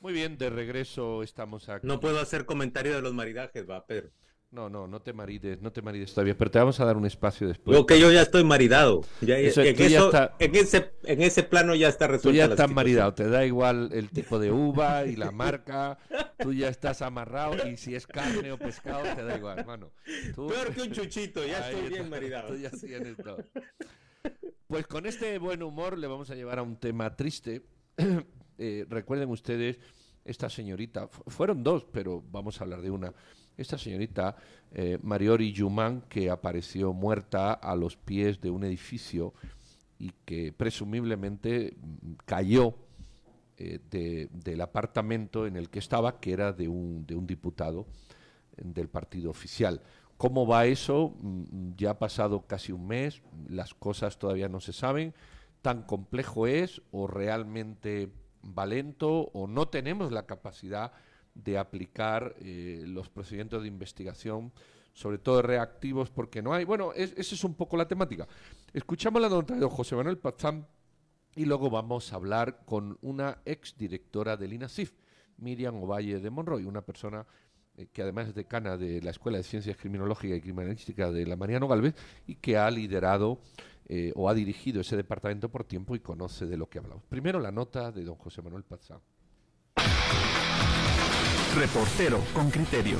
Muy bien, de regreso estamos aquí. No puedo hacer comentario de los maridajes, va, Pedro. No, no, no te marides, no te marides todavía, pero te vamos a dar un espacio después. Yo que yo ya estoy maridado. Ya, en, ese, en ese plano ya está resuelto. Tú ya estás maridado, te da igual el tipo de uva y la marca, tú ya estás amarrado y si es carne o pescado te da igual, hermano. Peor que un chuchito, ya estoy bien maridado. Tú ya tienes todo. Pues con este buen humor le vamos a llevar a un tema triste. Eh, recuerden ustedes, esta señorita, fueron dos, pero vamos a hablar de una esta señorita eh, Mariori Yuman, que apareció muerta a los pies de un edificio y que presumiblemente mm, cayó eh, del apartamento en el que estaba, que era de un, de un diputado eh, del partido oficial. ¿Cómo va eso? Mm, ya ha pasado casi un mes, las cosas todavía no se saben. ¿Tan complejo es o realmente valento o no tenemos la capacidad de aplicar eh, los procedimientos de investigación, sobre todo reactivos, porque no hay. Bueno, esa es un poco la temática. Escuchamos la nota de José Manuel Pazán y luego vamos a hablar con una ex directora del INASIF, Miriam Ovalle de Monroy, una persona eh, que además es decana de la Escuela de Ciencias Criminológicas y Criminalística de la Mariano Galvez y que ha liderado eh, o ha dirigido ese departamento por tiempo y conoce de lo que hablamos. Primero la nota de don José Manuel Pazán. Reportero con criterio.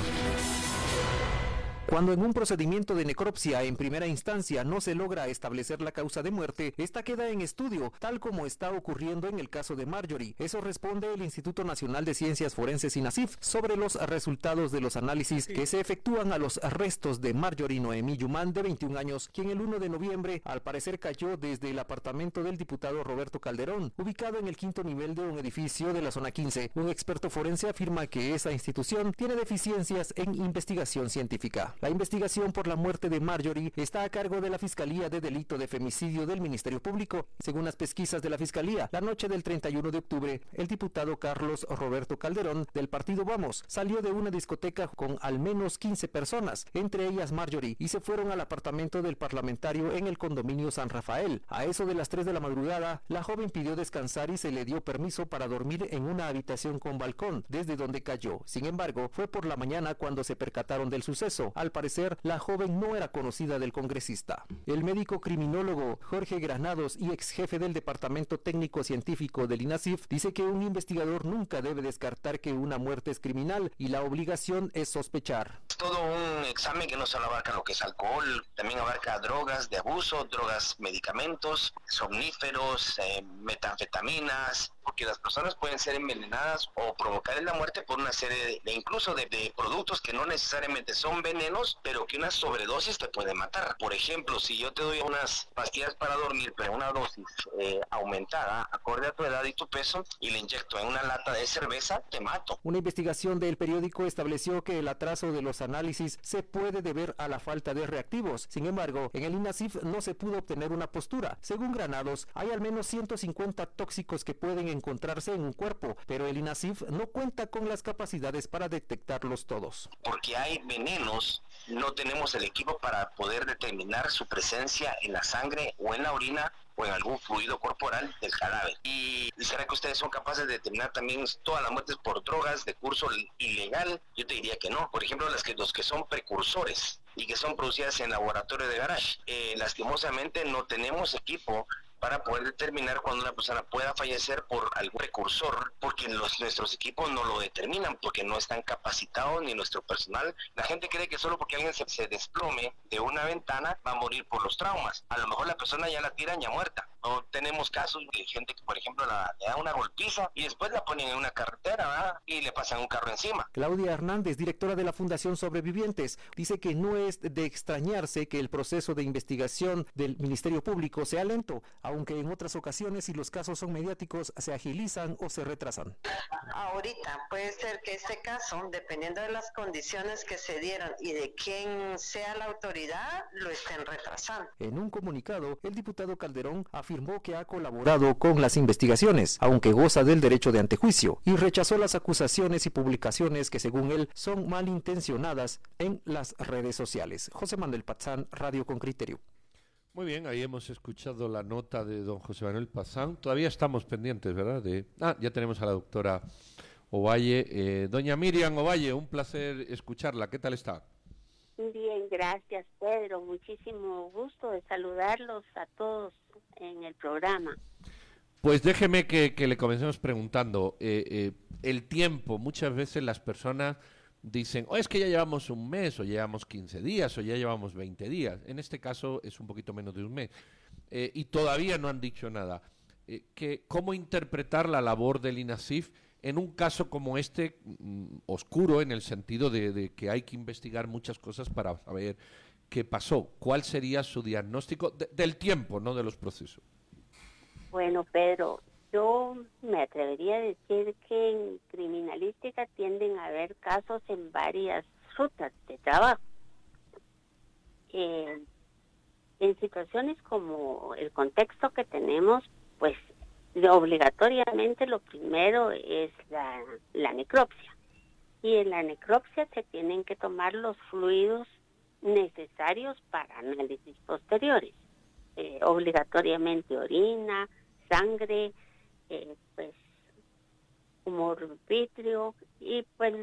Cuando en un procedimiento de necropsia en primera instancia no se logra establecer la causa de muerte, esta queda en estudio, tal como está ocurriendo en el caso de Marjorie. Eso responde el Instituto Nacional de Ciencias Forenses INACIF sobre los resultados de los análisis que se efectúan a los restos de Marjorie Noemí Yuman, de 21 años, quien el 1 de noviembre al parecer cayó desde el apartamento del diputado Roberto Calderón, ubicado en el quinto nivel de un edificio de la zona 15. Un experto forense afirma que esa institución tiene deficiencias en investigación científica. La investigación por la muerte de Marjorie está a cargo de la Fiscalía de Delito de Femicidio del Ministerio Público. Según las pesquisas de la Fiscalía, la noche del 31 de octubre, el diputado Carlos Roberto Calderón del partido Vamos salió de una discoteca con al menos 15 personas, entre ellas Marjorie, y se fueron al apartamento del parlamentario en el condominio San Rafael. A eso de las 3 de la madrugada, la joven pidió descansar y se le dio permiso para dormir en una habitación con balcón, desde donde cayó. Sin embargo, fue por la mañana cuando se percataron del suceso. Parecer, la joven no era conocida del congresista. El médico criminólogo Jorge Granados y ex jefe del Departamento Técnico Científico del INASIF dice que un investigador nunca debe descartar que una muerte es criminal y la obligación es sospechar. Todo un examen que no solo abarca lo que es alcohol, también abarca drogas de abuso, drogas, medicamentos, somníferos, eh, metanfetaminas, porque las personas pueden ser envenenadas o provocar la muerte por una serie de, incluso de, productos que no necesariamente son venenos, pero que una sobredosis te puede matar. Por ejemplo, si yo te doy unas pastillas para dormir, pero una dosis eh, aumentada, acorde a tu edad y tu peso, y le inyecto en una lata de cerveza, te mato. Una investigación del periódico estableció que el atraso de los análisis se puede deber a la falta de reactivos. Sin embargo, en el INASIF no se pudo obtener una postura. Según Granados, hay al menos 150 tóxicos que pueden encontrarse en un cuerpo, pero el INASIF no cuenta con las capacidades para detectarlos todos. Porque hay venenos, no tenemos el equipo para poder determinar su presencia en la sangre o en la orina o en algún fluido corporal del cadáver. ¿Y será que ustedes son capaces de determinar también todas las muertes por drogas de curso ilegal? Yo te diría que no. Por ejemplo, las que, los que son precursores y que son producidas en laboratorio de garage. Eh, lastimosamente no tenemos equipo para poder determinar cuando una persona pueda fallecer por algún precursor, porque los, nuestros equipos no lo determinan, porque no están capacitados ni nuestro personal. La gente cree que solo porque alguien se, se desplome de una ventana va a morir por los traumas. A lo mejor la persona ya la tiran ya muerta. Tenemos casos de gente que, por ejemplo, la, le da una golpiza y después la ponen en una carretera y le pasan un carro encima. Claudia Hernández, directora de la Fundación Sobrevivientes, dice que no es de extrañarse que el proceso de investigación del Ministerio Público sea lento aunque en otras ocasiones si los casos son mediáticos se agilizan o se retrasan. Ahorita puede ser que este caso, dependiendo de las condiciones que se dieron y de quién sea la autoridad, lo estén retrasando. En un comunicado, el diputado Calderón afirmó que ha colaborado con las investigaciones, aunque goza del derecho de antejuicio, y rechazó las acusaciones y publicaciones que según él son malintencionadas en las redes sociales. José Manuel Pazán, Radio con Criterio. Muy bien, ahí hemos escuchado la nota de don José Manuel Pazán. Todavía estamos pendientes, ¿verdad? De... Ah, ya tenemos a la doctora Ovalle. Eh, doña Miriam Ovalle, un placer escucharla. ¿Qué tal está? Bien, gracias Pedro. Muchísimo gusto de saludarlos a todos en el programa. Pues déjeme que, le comencemos preguntando. Eh, eh, el tiempo, muchas veces las personas dicen, oh, es que ya llevamos un mes, o llevamos 15 días, o ya llevamos 20 días. En este caso es un poquito menos de un mes. Eh, y todavía no han dicho nada. que, ¿Cómo interpretar la labor del INASIF en un caso como este, mm, oscuro, en el sentido de, que hay que investigar muchas cosas para saber qué pasó? ¿Cuál sería su diagnóstico del tiempo, no de los procesos? Bueno, Pedro, yo me atrevería a decir que en criminalística tienden a haber casos en varias rutas de trabajo. Eh, en situaciones como el contexto que tenemos, pues obligatoriamente lo primero es la necropsia. Y en la necropsia se tienen que tomar los fluidos necesarios para análisis posteriores. Eh, obligatoriamente orina, sangre, eh, pues humor vitrio y pues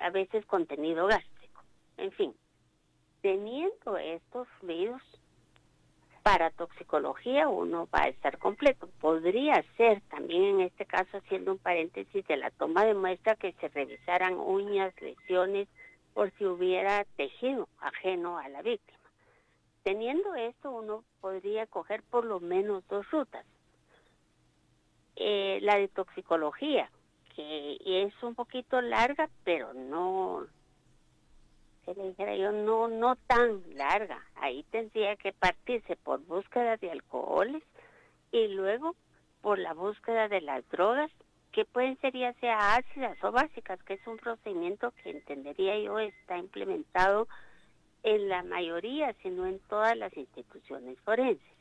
a veces contenido gástrico. En fin, teniendo estos fluidos para toxicología uno va a estar completo. Podría ser también en este caso, haciendo un paréntesis de la toma de muestra, que se revisaran uñas, lesiones, por si hubiera tejido ajeno a la víctima. Teniendo esto, uno podría coger por lo menos dos rutas. Eh, la de toxicología, que es un poquito larga, pero no, se le dijera yo, no, no tan larga. Ahí tendría que partirse por búsqueda de alcoholes y luego por la búsqueda de las drogas, que pueden ser ya sea ácidas o básicas, que es un procedimiento que entendería yo está implementado en la mayoría, sino en todas las instituciones forenses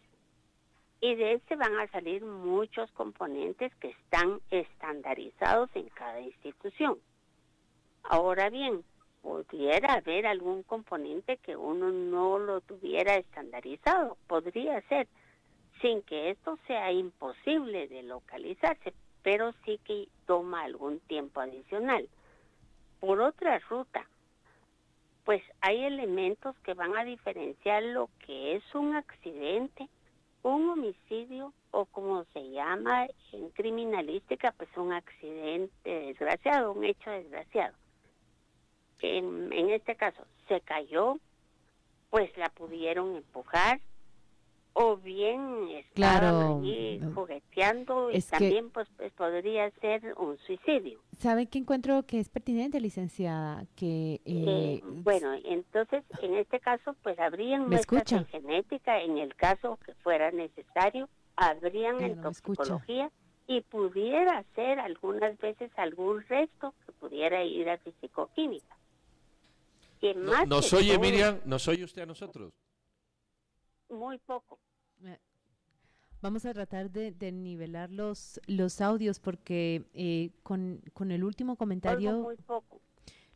y de este van a salir muchos componentes que están estandarizados en cada institución. Ahora bien, pudiera haber algún componente que uno no lo tuviera estandarizado, podría ser, sin que esto sea imposible de localizarse, pero sí que toma algún tiempo adicional. Por otra ruta, pues hay elementos que van a diferenciar lo que es un accidente un homicidio o como se llama en criminalística, pues un accidente desgraciado, un hecho desgraciado. En, en este caso, se cayó, pues la pudieron empujar, o bien estaba ahí jugueteando y también pues, pues, podría ser un suicidio. ¿Sabe qué encuentro que es pertinente, licenciada? Que eh, eh, bueno, entonces en este caso pues habrían muestras de genética en el caso que fuera necesario, habrían en toxicología y pudiera ser algunas veces algún resto que pudiera ir a fisicoquímica. no, ¿Nos oye Miriam? ¿Nos oye usted a nosotros? Muy poco. Vamos a tratar de, nivelar los, los audios porque eh, con, con, el último comentario... Muy poco.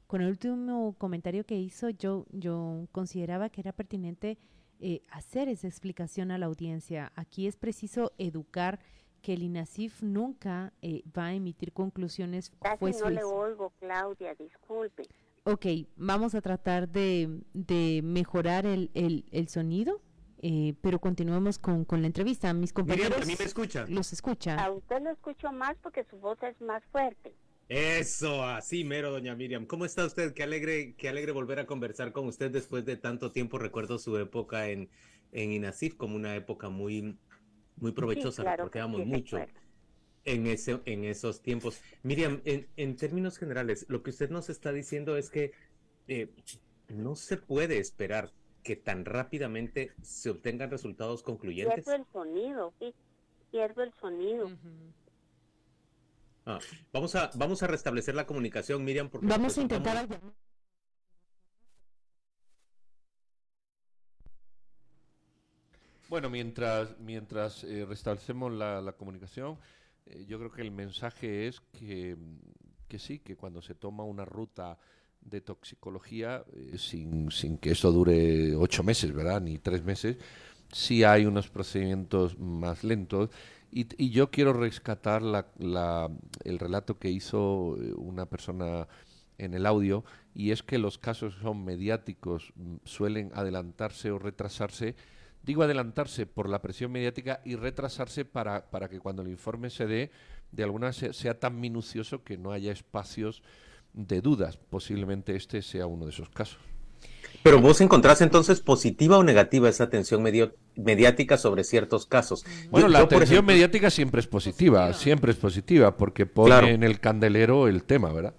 Con el último comentario que hizo, yo, yo consideraba que era pertinente eh, hacer esa explicación a la audiencia. Aquí es preciso educar que el INASIF nunca eh, va a emitir conclusiones. Casi no le oigo, Claudia, disculpe. Ok, vamos a tratar de, de mejorar el, el, el sonido. Eh, pero continuemos con, con, la entrevista. Mis compañeros. a mí me escucha. Los escucha. A usted lo escucho más porque su voz es más fuerte. Eso, así mero, doña Miriam. ¿Cómo está usted? Qué alegre, qué alegre volver a conversar con usted después de tanto tiempo. Recuerdo su época en, en INASIF como una época muy, muy provechosa. porque mucho en, ese, en esos tiempos. Miriam, en, en, términos generales, lo que usted nos está diciendo es que eh, no se puede esperar que tan rápidamente se obtengan resultados concluyentes? Pierdo el sonido, sí, pierdo el sonido. Ah, vamos, a, vamos a restablecer la comunicación, Miriam. Porque vamos pues a intentar... Bueno, mientras, mientras eh, restablecemos la, comunicación, eh, yo creo que el mensaje es que, que sí, que cuando se toma una ruta de toxicología, eh, sin, sin, que eso dure ocho meses, ¿verdad? Ni tres meses, sí hay unos procedimientos más lentos Y, yo quiero rescatar el relato que hizo eh, una persona en el audio, y es que los casos son mediáticos, mm, suelen adelantarse o retrasarse. Digo adelantarse por la presión mediática y retrasarse para, para que cuando el informe se dé, de alguna sea, sea tan minucioso que no haya espacios de dudas. Posiblemente este sea uno de esos casos. Pero vos encontrás entonces positiva o negativa esa atención mediática sobre ciertos casos. Bueno, la atención mediática siempre es positiva, siempre es positiva, porque pone en el candelero el tema, ¿verdad?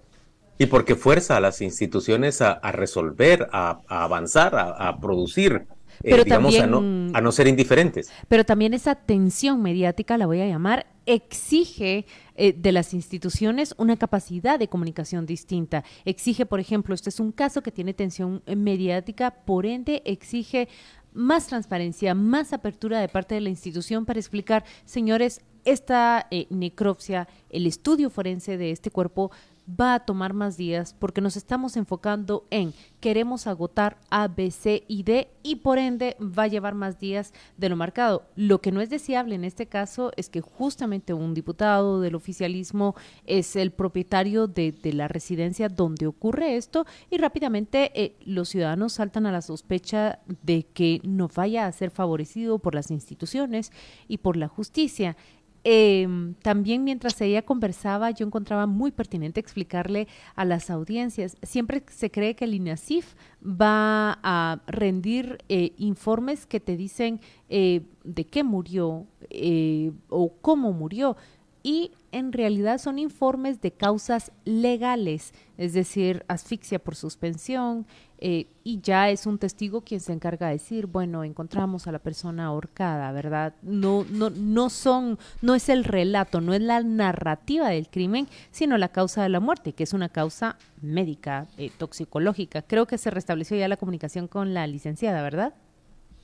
Y porque fuerza a las instituciones a, resolver, a, avanzar, a, producir. Eh, pero digamos, a, no, a no ser indiferentes. Pero también esa tensión mediática, la voy a llamar, exige eh, de las instituciones una capacidad de comunicación distinta. Exige, por ejemplo, este es un caso que tiene tensión mediática, por ende exige más transparencia, más apertura de parte de la institución para explicar, señores, esta eh, necropsia, el estudio forense de este cuerpo va a tomar más días porque nos estamos enfocando en queremos agotar A, B, C y D y por ende va a llevar más días de lo marcado. Lo que no es deseable en este caso es que justamente un diputado del oficialismo es el propietario de, la residencia donde ocurre esto y rápidamente eh, los ciudadanos saltan a la sospecha de que no vaya a ser favorecido por las instituciones y por la justicia. Em, también mientras ella conversaba, yo encontraba muy pertinente explicarle a las audiencias. Siempre se cree que el INASIF va a rendir eh, informes que te dicen eh, de qué murió eh, o cómo murió y en realidad son informes de causas legales, es decir, asfixia por suspensión, eh, y ya es un testigo quien se encarga de decir, bueno, encontramos a la persona ahorcada, ¿verdad? No, no, no son, no es el relato, no es la narrativa del crimen, sino la causa de la muerte, que es una causa médica, eh, toxicológica. Creo que se restableció ya la comunicación con la licenciada, ¿verdad?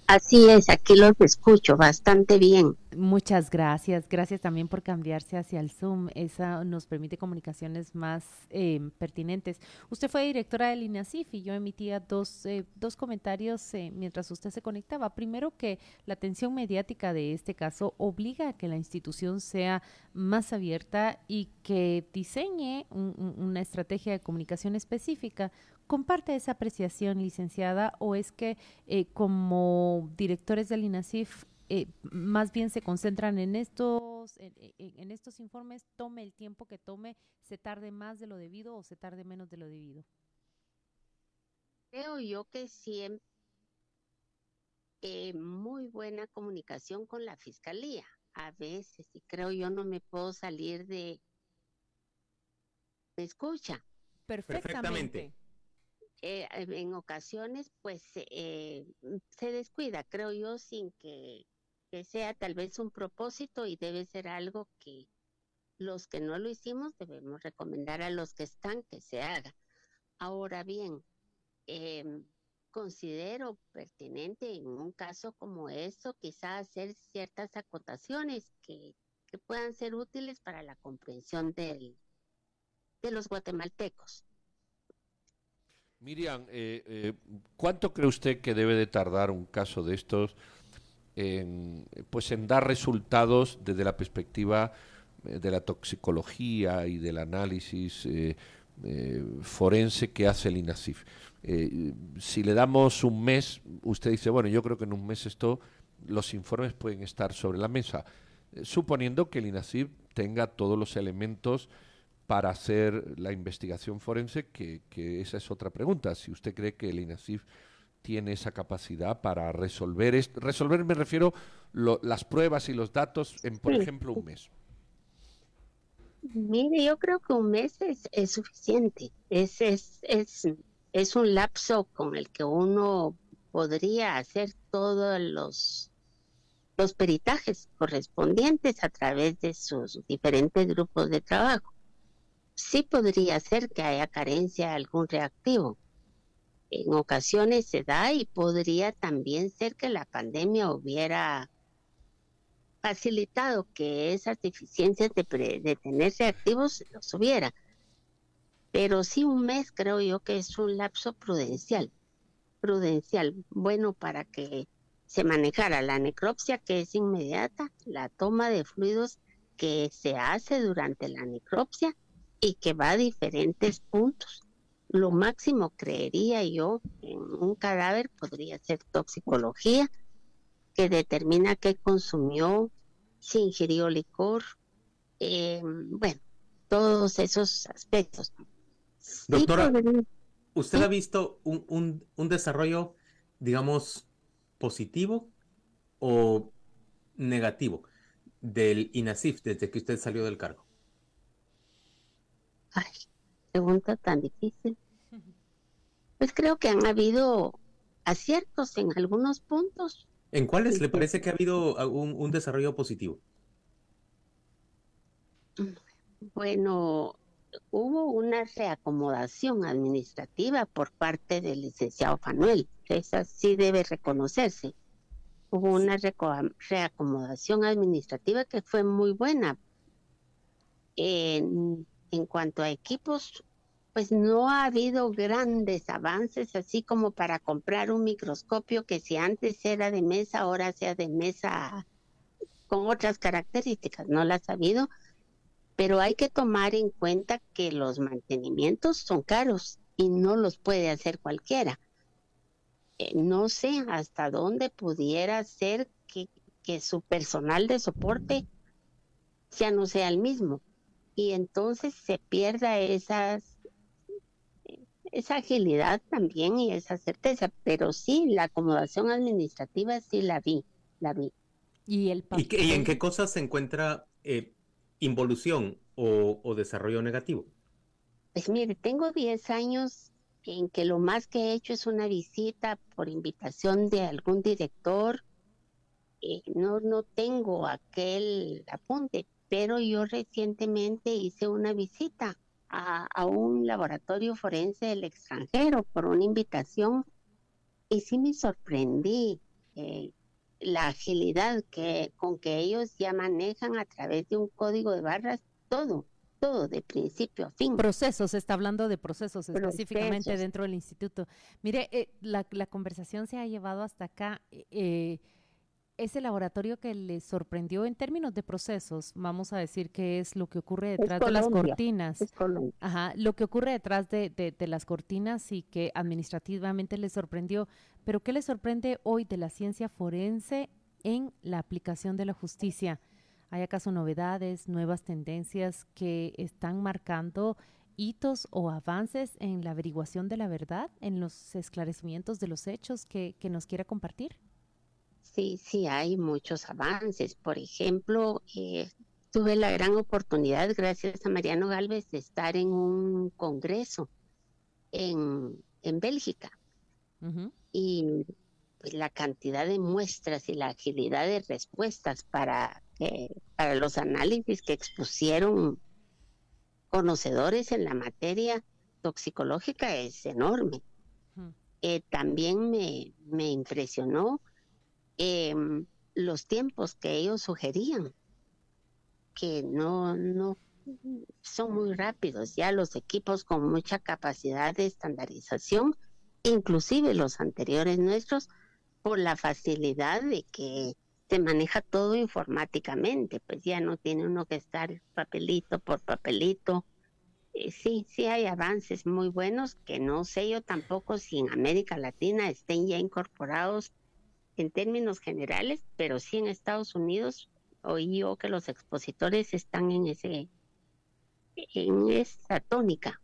Así es, aquí los escucho bastante bien. Muchas gracias. Gracias también por cambiarse hacia el Zoom. Esa nos permite comunicaciones más eh, pertinentes. Usted fue directora del INASIF y yo emitía dos, eh, dos comentarios eh, mientras usted se conectaba. Primero, que la atención mediática de este caso obliga a que la institución sea más abierta y que diseñe una estrategia de comunicación específica ¿Comparte esa apreciación, licenciada, o es que eh, como directores del INASIF eh, más bien se concentran en estos, en, estos informes, tome el tiempo que tome, se tarde más de lo debido o se tarde menos de lo debido? Creo yo que siempre eh, muy buena comunicación con la fiscalía. A veces, y creo yo no me puedo salir de... ¿Me escucha? Perfectamente. Eh, en ocasiones pues eh, se descuida, creo yo, sin que, sea tal vez un propósito y debe ser algo que los que no lo hicimos debemos recomendar a los que están que se haga. Ahora bien, em, considero pertinente en un caso como eso quizás hacer ciertas acotaciones que, que puedan ser útiles para la comprensión del, de los guatemaltecos. Miriam, eh, eh, ¿cuánto cree usted que debe de tardar un caso de estos en, pues en dar resultados desde la perspectiva eh, de la toxicología y del análisis forense que hace el INASIF? si le damos un mes, usted dice, bueno, yo creo que en un mes esto, los informes pueden estar sobre la mesa, suponiendo que el INASIF tenga todos los elementos para hacer la investigación forense, que, esa es otra pregunta. Si usted cree que el INASIF tiene esa capacidad para resolver, esto, resolver me refiero las pruebas y los datos en, por ejemplo, un mes. Mire, yo creo que un mes es, es suficiente. Es, es, es, es un lapso con el que uno podría hacer todos los, los peritajes correspondientes a través de sus diferentes grupos de trabajo sí podría ser que haya carencia de algún reactivo. En ocasiones se da y podría también ser que la pandemia hubiera facilitado que esas deficiencias de, tener reactivos los hubiera. Pero sí un mes creo yo que es un lapso prudencial, prudencial, bueno para que se manejara la necropsia que es inmediata, la toma de fluidos que se hace durante la necropsia y que va a diferentes puntos. Lo máximo, creería yo, en un cadáver podría ser toxicología, que determina qué consumió, si ingirió licor, eh, bueno, todos esos aspectos. Doctora, ¿usted ha visto un, un desarrollo, digamos, positivo o negativo del INASIF desde que usted salió del cargo? Ay, pregunta tan difícil. Pues creo que han habido aciertos en algunos puntos. ¿En cuáles le parece que ha habido un, un desarrollo positivo? Bueno, hubo una reacomodación administrativa por parte del licenciado Fanuel. Esa sí debe reconocerse. Hubo una reacomodación administrativa que fue muy buena. En, en cuanto a equipos, pues no ha habido grandes avances, así como para comprar un microscopio que si antes era de mesa, ahora sea de mesa con otras características. No las ha habido pero hay que tomar en cuenta que los mantenimientos son caros y no los puede hacer cualquiera. Eh, no sé hasta dónde pudiera ser que, que su personal de soporte ya no sea el mismo y entonces se pierda esas esa agilidad también y esa certeza, pero sí, la acomodación administrativa sí la vi, la vi. ¿Y, el ¿Y, en qué cosas se encuentra eh, involución o, desarrollo negativo? Pues mire, tengo 10 años en que lo más que he hecho es una visita por invitación de algún director. Eh, no, no tengo aquel apunte, pero yo recientemente hice una visita a, a, un laboratorio forense del extranjero por una invitación y sí me sorprendí. Eh, la agilidad que, con que ellos ya manejan a través de un código de barras todo, todo de principio a fin. Procesos, está hablando de procesos, específicamente dentro del instituto. Mire, eh, la, la, conversación se ha llevado hasta acá. Eh, ese laboratorio que le sorprendió en términos de procesos, vamos a decir que es lo que ocurre detrás de las cortinas. Ajá, lo que ocurre detrás de, de, las cortinas y que administrativamente le sorprendió. Pero ¿qué le sorprende hoy de la ciencia forense en la aplicación de la justicia? ¿Hay acaso novedades, nuevas tendencias que están marcando hitos o avances en la averiguación de la verdad, en los esclarecimientos de los hechos que, que nos quiera compartir? Sí, sí, hay muchos avances. Por ejemplo, eh, tuve la gran oportunidad, gracias a Mariano Galvez, de estar en un congreso en, en Bélgica. Y pues, la cantidad de muestras y la agilidad de respuestas para, para los análisis que expusieron conocedores en la materia toxicológica es enorme. Eh, también me, me impresionó Em, los tiempos que ellos sugerían, que no, no son muy rápidos, ya los equipos con mucha capacidad de estandarización, inclusive los anteriores nuestros, por la facilidad de que se maneja todo informáticamente, pues ya no tiene uno que estar papelito por papelito. Eh, sí, sí hay avances muy buenos que no sé yo tampoco si en América Latina estén ya incorporados en términos generales, pero sí en Estados Unidos oí yo que los expositores están en ese en esa tónica.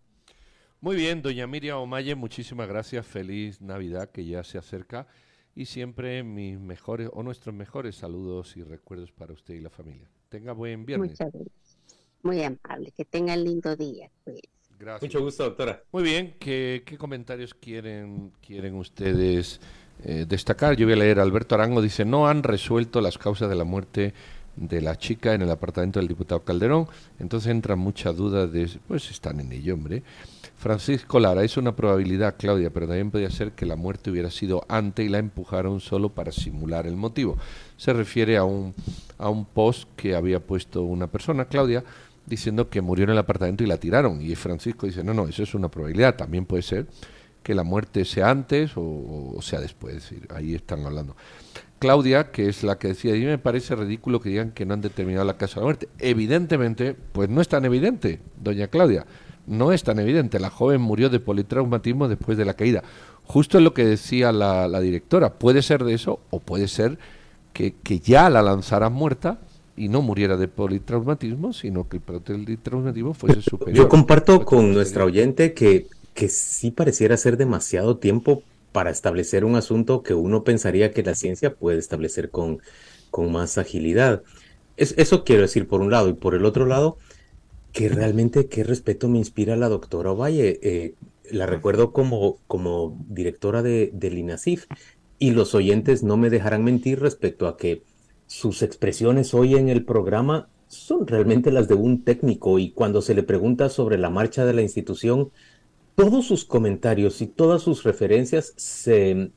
Muy bien, doña Miriam Omaye, muchísimas gracias. Feliz Navidad que ya se acerca y siempre mis mejores o nuestros mejores saludos y recuerdos para usted y la familia. Tenga buen viernes. Muchas gracias. Muy amable, que tenga el lindo día. Pues. Gracias. Mucho gusto, doctora. Muy bien, ¿qué, qué comentarios quieren, quieren ustedes? Eh, destacar, yo voy a leer, Alberto Arango dice, no han resuelto las causas de la muerte de la chica en el apartamento del diputado Calderón, entonces entra mucha duda de, pues están en ello, hombre. Francisco Lara, es una probabilidad, Claudia, pero también podría ser que la muerte hubiera sido antes y la empujaron solo para simular el motivo. Se refiere a un, a un post que había puesto una persona, Claudia, diciendo que murió en el apartamento y la tiraron. Y Francisco dice, no, no, eso es una probabilidad, también puede ser que la muerte sea antes o, sea después. ahí están hablando. Claudia, que es la que decía, a mí me parece ridículo que digan que no han determinado la causa de la muerte. Evidentemente, pues no es tan evidente, doña Claudia, no es tan evidente. La joven murió de politraumatismo después de la caída. Justo es lo que decía la, la directora, puede ser de eso o puede ser que, que ya la lanzaran muerta y no muriera de politraumatismo, sino que el politraumatismo fuese superior. Yo comparto con nuestra oyente que, que sí pareciera ser demasiado tiempo para establecer un asunto que uno pensaría que la ciencia puede establecer con, con más agilidad. Es, eso quiero decir por un lado. Y por el otro lado, que realmente qué respeto me inspira la doctora Ovalle. Eh, la recuerdo como, como directora de, del INASIF y los oyentes no me dejarán mentir respecto a que sus expresiones hoy en el programa son realmente las de un técnico y cuando se le pregunta sobre la marcha de la institución, todos sus comentarios y todas sus referencias se,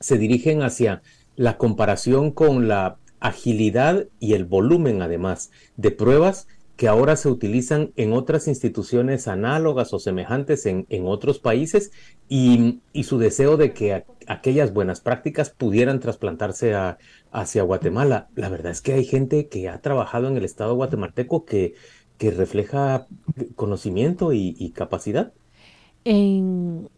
se dirigen hacia la comparación con la agilidad y el volumen, además, de pruebas que ahora se utilizan en otras instituciones análogas o semejantes en, en otros países y, y, su deseo de que aquellas buenas prácticas pudieran trasplantarse a, hacia Guatemala. La verdad es que hay gente que ha trabajado en el Estado guatemalteco que, que refleja conocimiento y capacidad. En,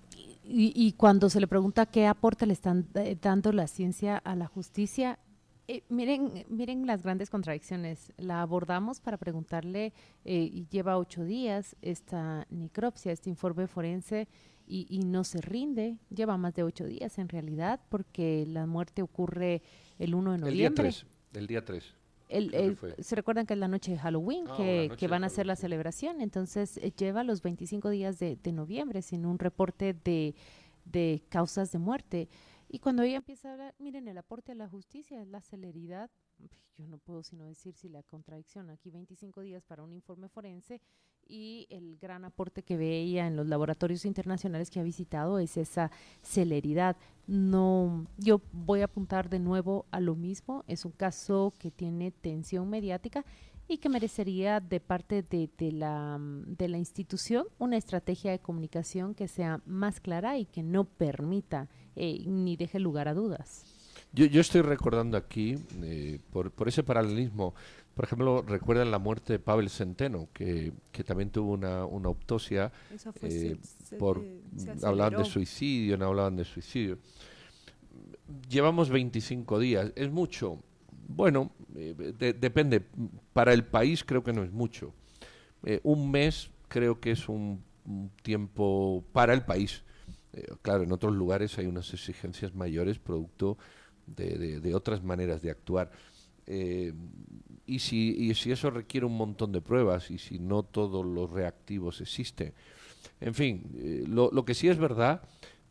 y, y, cuando se le pregunta qué aporte le están eh, dando la ciencia a la justicia, eh, miren, miren las grandes contradicciones. La abordamos para preguntarle, eh, y lleva ocho días esta necropsia, este informe forense, y, y, no se rinde. Lleva más de ocho días en realidad, porque la muerte ocurre el 1 de noviembre. El día 3. El día 3. El, el, se recuerdan que es la noche de Halloween, Ah, que, que van a hacer la celebración, entonces eh, lleva los 25 días de, de noviembre sin un reporte de, de causas de muerte. Y cuando ella empieza a hablar, miren, el aporte a la justicia es la celeridad. Yo no puedo sino decir si la contradicción. Aquí 25 días para un informe forense y el gran aporte que ve ella en los laboratorios internacionales que ha visitado es esa celeridad. No, yo voy a apuntar de nuevo a lo mismo. Es un caso que tiene tensión mediática y que merecería de parte de, de, la, de la institución una estrategia de comunicación que sea más clara y que no permita eh, ni deje lugar a dudas. Yo, yo estoy recordando aquí, eh, por, por, ese paralelismo, por ejemplo, recuerdan la muerte de Pavel Centeno, que, que también tuvo una, una autopsia, eh, por, hablaban de suicidio, no hablaban de suicidio. Llevamos 25 días, es mucho. Bueno, eh, de, depende. Para el país creo que no es mucho. Eh, un mes creo que es un, un tiempo para el país. Claro, en otros lugares hay unas exigencias mayores producto de, de, de otras maneras de actuar. Eh, y, si, y si eso requiere un montón de pruebas y si no todos los reactivos existen. En fin, eh, lo, lo que sí es verdad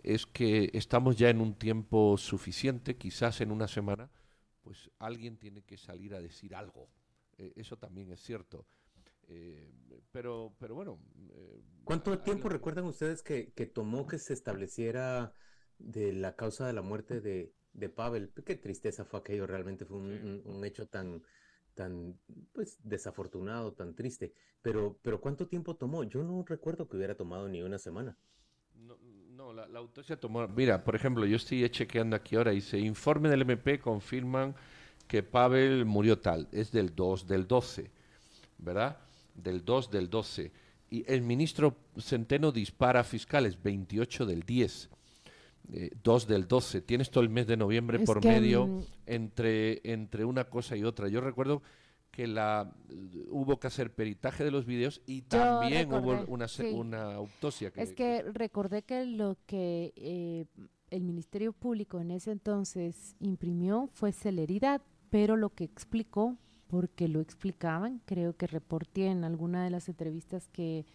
es que estamos ya en un tiempo suficiente, quizás en una semana, pues alguien tiene que salir a decir algo. Eh, eso también es cierto. Eh, pero, pero bueno. Eh, ¿Cuánto tiempo recuerdan ustedes que, que, tomó que se estableciera de la causa de la muerte de, de Pavel? Qué tristeza fue aquello, realmente fue un, un, un hecho tan, tan pues desafortunado, tan triste. Pero, pero ¿cuánto tiempo tomó? Yo no recuerdo que hubiera tomado ni una semana. No, no la, la, autopsia tomó. Mira, por ejemplo, yo estoy chequeando aquí ahora. Dice: informe del MP confirman que Pavel murió tal. Es del 2 del 12, ¿verdad? Del 2 del 12. Y el ministro Centeno dispara a fiscales 28 del 10. Eh, 2 del 12. Tienes todo el mes de noviembre Es por que, medio mm, entre, entre una cosa y otra. Yo recuerdo que la hubo que hacer peritaje de los vídeos y también recordé, hubo una, sí. una autopsia. Que, es que recordé que lo que eh, el Ministerio Público en ese entonces imprimió fue celeridad, pero lo que explicó, porque lo explicaban, creo que reporté en alguna de las entrevistas que,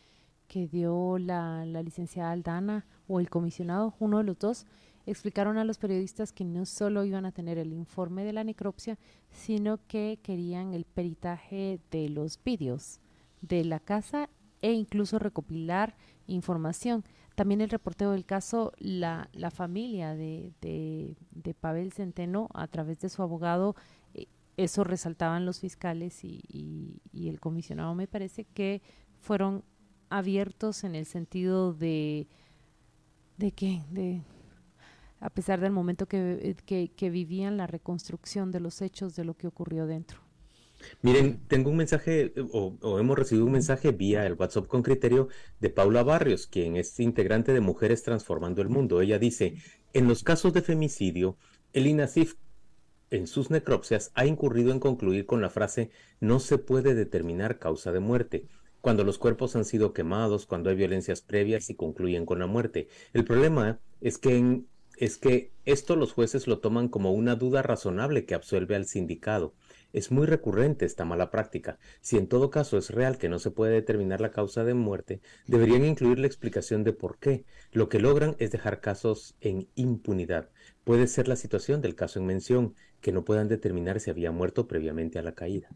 que dio la, la licenciada Aldana o el comisionado, uno de los dos, explicaron a los periodistas que no solo iban a tener el informe de la necropsia, sino que querían el peritaje de los vídeos de la casa e incluso recopilar información. También el reporteo del caso, la, la familia de, de, de, Pavel Centeno, a través de su abogado, eh, eso resaltaban los fiscales y, y, y el comisionado, me parece que fueron abiertos en el sentido de, de que, de a pesar del momento que, que, vivían la reconstrucción de los hechos de lo que ocurrió dentro. Miren, tengo un mensaje o, o, hemos recibido un mensaje vía el WhatsApp con criterio de Paula Barrios, quien es integrante de Mujeres Transformando el Mundo. Ella dice, en los casos de femicidio, el INASIF en sus necropsias ha incurrido en concluir con la frase no se puede determinar causa de muerte cuando los cuerpos han sido quemados, cuando hay violencias previas y concluyen con la muerte. El problema es que en, es que esto los jueces lo toman como una duda razonable que absuelve al sindicado. Es muy recurrente esta mala práctica. Si en todo caso es real que no se puede determinar la causa de muerte, deberían incluir la explicación de por qué. Lo que logran es dejar casos en impunidad. Puede ser la situación del caso en mención, que no puedan determinar si había muerto previamente a la caída.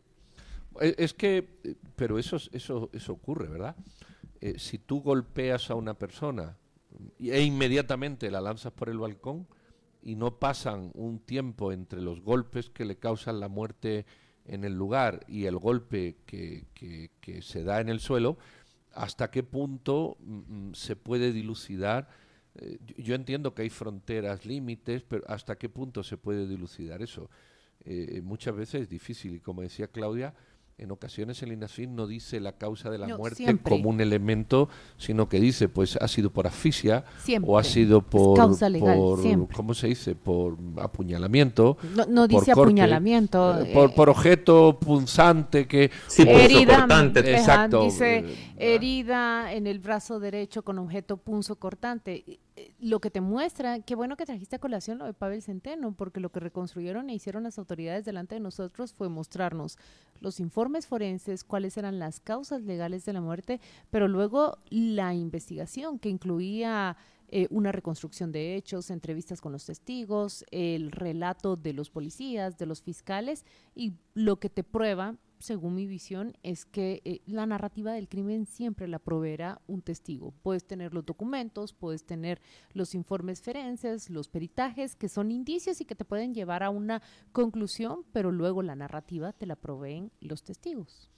Es que, pero eso, eso, eso ocurre, ¿verdad? Eh, si tú golpeas a una persona e inmediatamente la lanzas por el balcón, y no pasan un tiempo entre los golpes que le causan la muerte en el lugar y el golpe que, que, se da en el suelo, hasta qué punto mm, se puede dilucidar. Eh, yo entiendo que hay fronteras, límites, pero hasta qué punto se puede dilucidar eso. Eh, muchas veces es difícil y como decía Claudia, en ocasiones el INASIF no dice la causa de la No, muerte siempre. como un elemento, sino que dice, pues ha sido por asfixia Siempre. o ha sido por, causa legal, por. ¿cómo se dice? Por apuñalamiento. No, no por dice corte, apuñalamiento. eh, por, eh, por objeto punzante que... Sí, por herida, Exacto, dice eh, herida en el brazo derecho con objeto punzo cortante. Lo que te muestra, qué bueno que trajiste a colación lo de Pavel Centeno, porque lo que reconstruyeron e hicieron las autoridades delante de nosotros fue mostrarnos los informes forenses, cuáles eran las causas legales de la muerte, pero luego la investigación que incluía eh, una reconstrucción de hechos, entrevistas con los testigos, el relato de los policías, de los fiscales, y lo que te prueba, según mi visión, es que eh, la narrativa del crimen siempre la proveerá un testigo. Puedes tener los documentos, puedes tener los informes forenses, los peritajes, que son indicios y que te pueden llevar a una conclusión, pero luego la narrativa te la proveen los testigos.